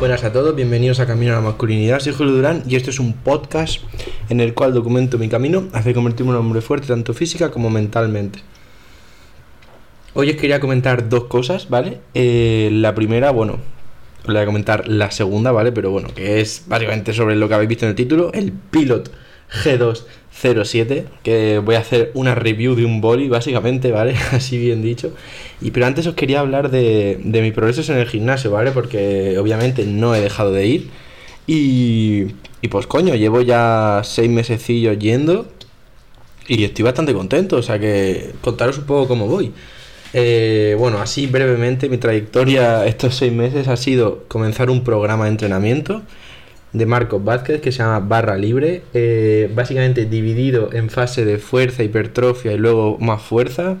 Buenas a todos, bienvenidos a Camino a la Masculinidad. Soy Julio Durán y esto es un podcast en el cual documento mi camino hacia convertirme en un hombre fuerte tanto física como mentalmente. Hoy os quería comentar dos cosas, ¿vale? Eh, la primera, bueno, os voy a comentar la segunda, ¿vale? Pero bueno, que es básicamente sobre lo que habéis visto en el título, el Pilot G207, que voy a hacer una review de un boli, básicamente, ¿vale? Así bien dicho. Y pero antes os quería hablar de, de mis progresos en el gimnasio, ¿vale? Porque obviamente no he dejado de ir. Y, y pues coño, llevo ya seis mesecillos yendo y estoy bastante contento, o sea que contaros un poco cómo voy. Eh, bueno, así brevemente, mi trayectoria estos seis meses ha sido comenzar un programa de entrenamiento de Marcos Vázquez que se llama Barra Libre, eh, básicamente dividido en fase de fuerza, hipertrofia y luego más fuerza.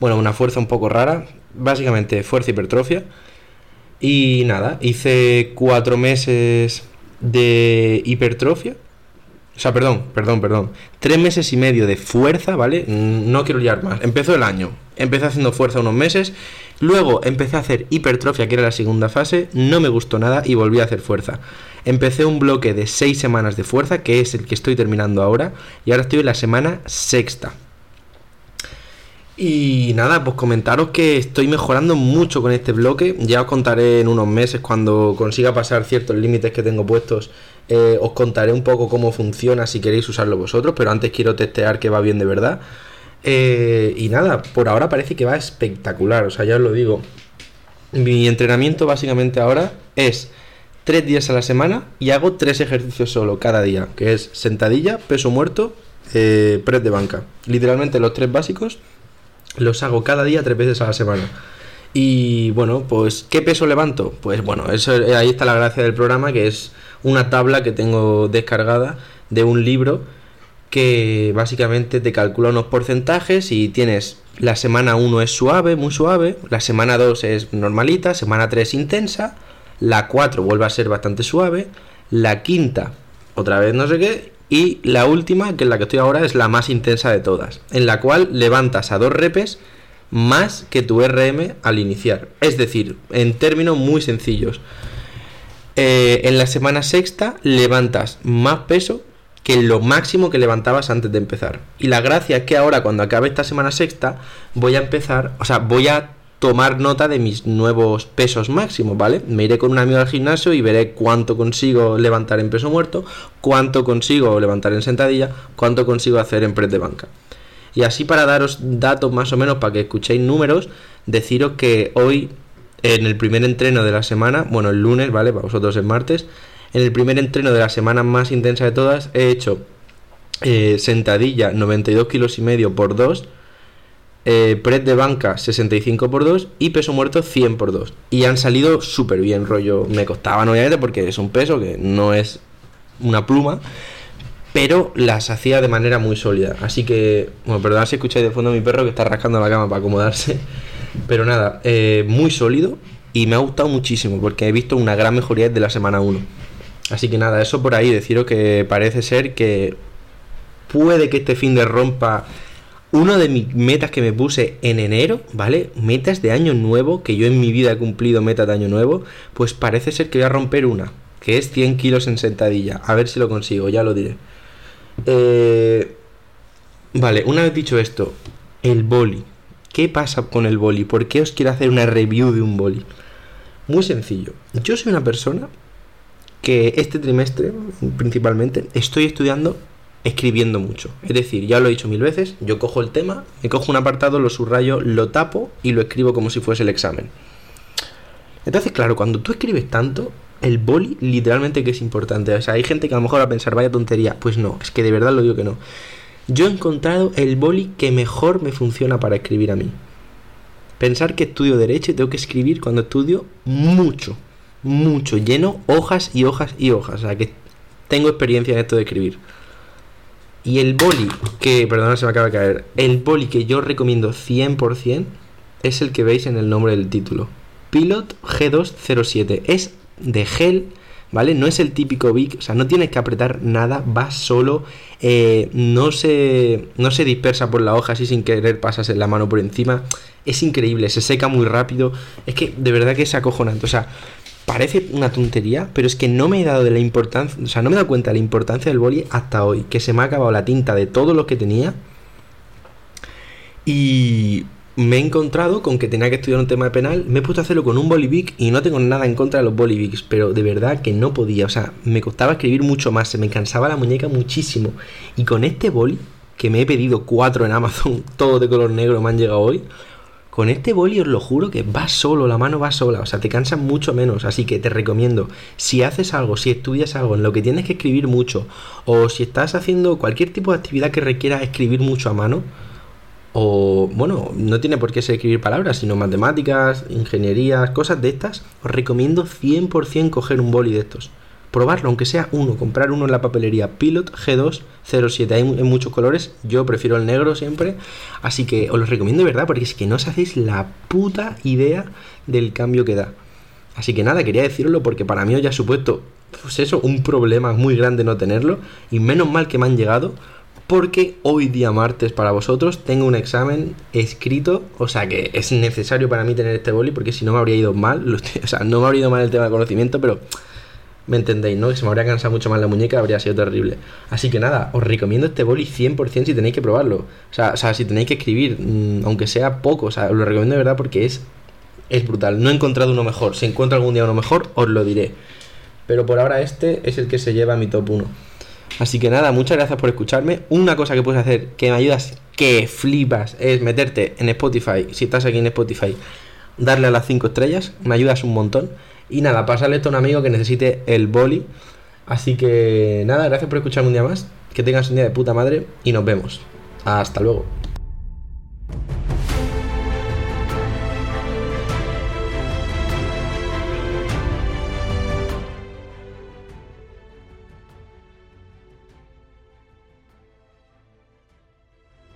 Bueno, una fuerza un poco rara, básicamente fuerza, hipertrofia. Y nada, hice cuatro meses de hipertrofia. O sea, perdón, perdón, perdón. Tres meses y medio de fuerza, ¿vale? No quiero liar más. Empezó el año. Empecé haciendo fuerza unos meses. Luego empecé a hacer hipertrofia, que era la segunda fase. No me gustó nada y volví a hacer fuerza. Empecé un bloque de seis semanas de fuerza, que es el que estoy terminando ahora. Y ahora estoy en la semana sexta. Y nada, pues comentaros que estoy mejorando mucho con este bloque. Ya os contaré en unos meses cuando consiga pasar ciertos límites que tengo puestos. Eh, os contaré un poco cómo funciona si queréis usarlo vosotros. Pero antes quiero testear que va bien de verdad. Eh, y nada, por ahora parece que va espectacular. O sea, ya os lo digo. Mi entrenamiento básicamente ahora es tres días a la semana y hago tres ejercicios solo cada día. Que es sentadilla, peso muerto, eh, press de banca. Literalmente los tres básicos los hago cada día tres veces a la semana. Y bueno, pues ¿qué peso levanto? Pues bueno, eso ahí está la gracia del programa, que es una tabla que tengo descargada de un libro que básicamente te calcula unos porcentajes y tienes la semana 1 es suave, muy suave, la semana 2 es normalita, semana 3 intensa, la 4 vuelve a ser bastante suave, la quinta otra vez no sé qué y la última, que es la que estoy ahora, es la más intensa de todas, en la cual levantas a dos repes más que tu RM al iniciar. Es decir, en términos muy sencillos, eh, en la semana sexta levantas más peso que lo máximo que levantabas antes de empezar. Y la gracia es que ahora, cuando acabe esta semana sexta, voy a empezar, o sea, voy a tomar nota de mis nuevos pesos máximos, ¿vale? Me iré con un amigo al gimnasio y veré cuánto consigo levantar en peso muerto, cuánto consigo levantar en sentadilla, cuánto consigo hacer en press de banca. Y así para daros datos más o menos para que escuchéis números, deciros que hoy en el primer entreno de la semana, bueno, el lunes, ¿vale? Para vosotros es martes, en el primer entreno de la semana más intensa de todas he hecho eh, sentadilla 92 kilos y medio por 2 eh, press de banca 65 por 2 y peso muerto 100 por 2 y han salido súper bien rollo me costaban obviamente porque es un peso que no es una pluma pero las hacía de manera muy sólida así que bueno perdón si escucháis de fondo a mi perro que está rascando la cama para acomodarse pero nada eh, muy sólido y me ha gustado muchísimo porque he visto una gran mejoría desde la semana 1 así que nada eso por ahí deciros que parece ser que puede que este fin de rompa uno de mis metas que me puse en enero, ¿vale? Metas de año nuevo, que yo en mi vida he cumplido metas de año nuevo, pues parece ser que voy a romper una, que es 100 kilos en sentadilla. A ver si lo consigo, ya lo diré. Eh, vale, una vez dicho esto, el boli. ¿Qué pasa con el boli? ¿Por qué os quiero hacer una review de un boli? Muy sencillo. Yo soy una persona que este trimestre, principalmente, estoy estudiando escribiendo mucho. Es decir, ya lo he dicho mil veces, yo cojo el tema, me cojo un apartado, lo subrayo, lo tapo y lo escribo como si fuese el examen. Entonces, claro, cuando tú escribes tanto, el boli literalmente que es importante. O sea, hay gente que a lo mejor va a pensar, vaya tontería. Pues no, es que de verdad lo digo que no. Yo he encontrado el boli que mejor me funciona para escribir a mí. Pensar que estudio derecho y tengo que escribir cuando estudio mucho, mucho, lleno hojas y hojas y hojas. O sea, que tengo experiencia en esto de escribir. Y el boli que, perdona, se me acaba de caer. El boli que yo recomiendo 100% es el que veis en el nombre del título. Pilot G207. Es de gel, ¿vale? No es el típico Bic, o sea, no tienes que apretar nada, va solo, eh, no, se, no se dispersa por la hoja así sin querer, pasas la mano por encima. Es increíble, se seca muy rápido. Es que de verdad que es acojonante. O sea, parece una tontería, pero es que no me he dado de la importancia, o sea, no me he dado cuenta de la importancia del boli hasta hoy, que se me ha acabado la tinta de todo lo que tenía. Y me he encontrado con que tenía que estudiar un tema de penal, me he puesto a hacerlo con un bolivic y no tengo nada en contra de los bolivics, pero de verdad que no podía, o sea, me costaba escribir mucho más, se me cansaba la muñeca muchísimo. Y con este boli, que me he pedido cuatro en Amazon, todos de color negro, me han llegado hoy, con este boli os lo juro que va solo, la mano va sola, o sea, te cansa mucho menos, así que te recomiendo, si haces algo, si estudias algo en lo que tienes que escribir mucho, o si estás haciendo cualquier tipo de actividad que requiera escribir mucho a mano, o bueno, no tiene por qué ser escribir palabras, sino matemáticas, ingenierías, cosas de estas, os recomiendo 100% coger un boli de estos. Probarlo, aunque sea uno, comprar uno en la papelería Pilot G207. Hay en muchos colores, yo prefiero el negro siempre. Así que os lo recomiendo de verdad, porque es que no os hacéis la puta idea del cambio que da. Así que nada, quería decirlo porque para mí ya ha supuesto, pues eso, un problema muy grande no tenerlo. Y menos mal que me han llegado, porque hoy día martes para vosotros tengo un examen escrito, o sea que es necesario para mí tener este boli porque si no me habría ido mal, o sea, no me habría ido mal el tema de conocimiento, pero me entendéis, ¿no? Que se me habría cansado mucho más la muñeca, habría sido terrible. Así que nada, os recomiendo este boli 100% si tenéis que probarlo. O sea, o sea si tenéis que escribir, mm, aunque sea poco, o sea, os lo recomiendo de verdad porque es, es brutal. No he encontrado uno mejor. Si encuentro algún día uno mejor, os lo diré. Pero por ahora este es el que se lleva a mi top 1. Así que nada, muchas gracias por escucharme. Una cosa que puedes hacer que me ayudas que flipas es meterte en Spotify, si estás aquí en Spotify, darle a las 5 estrellas, me ayudas un montón. Y nada, pasarle esto a un amigo que necesite el boli. Así que nada, gracias por escucharme un día más. Que tengas un día de puta madre y nos vemos. Hasta luego.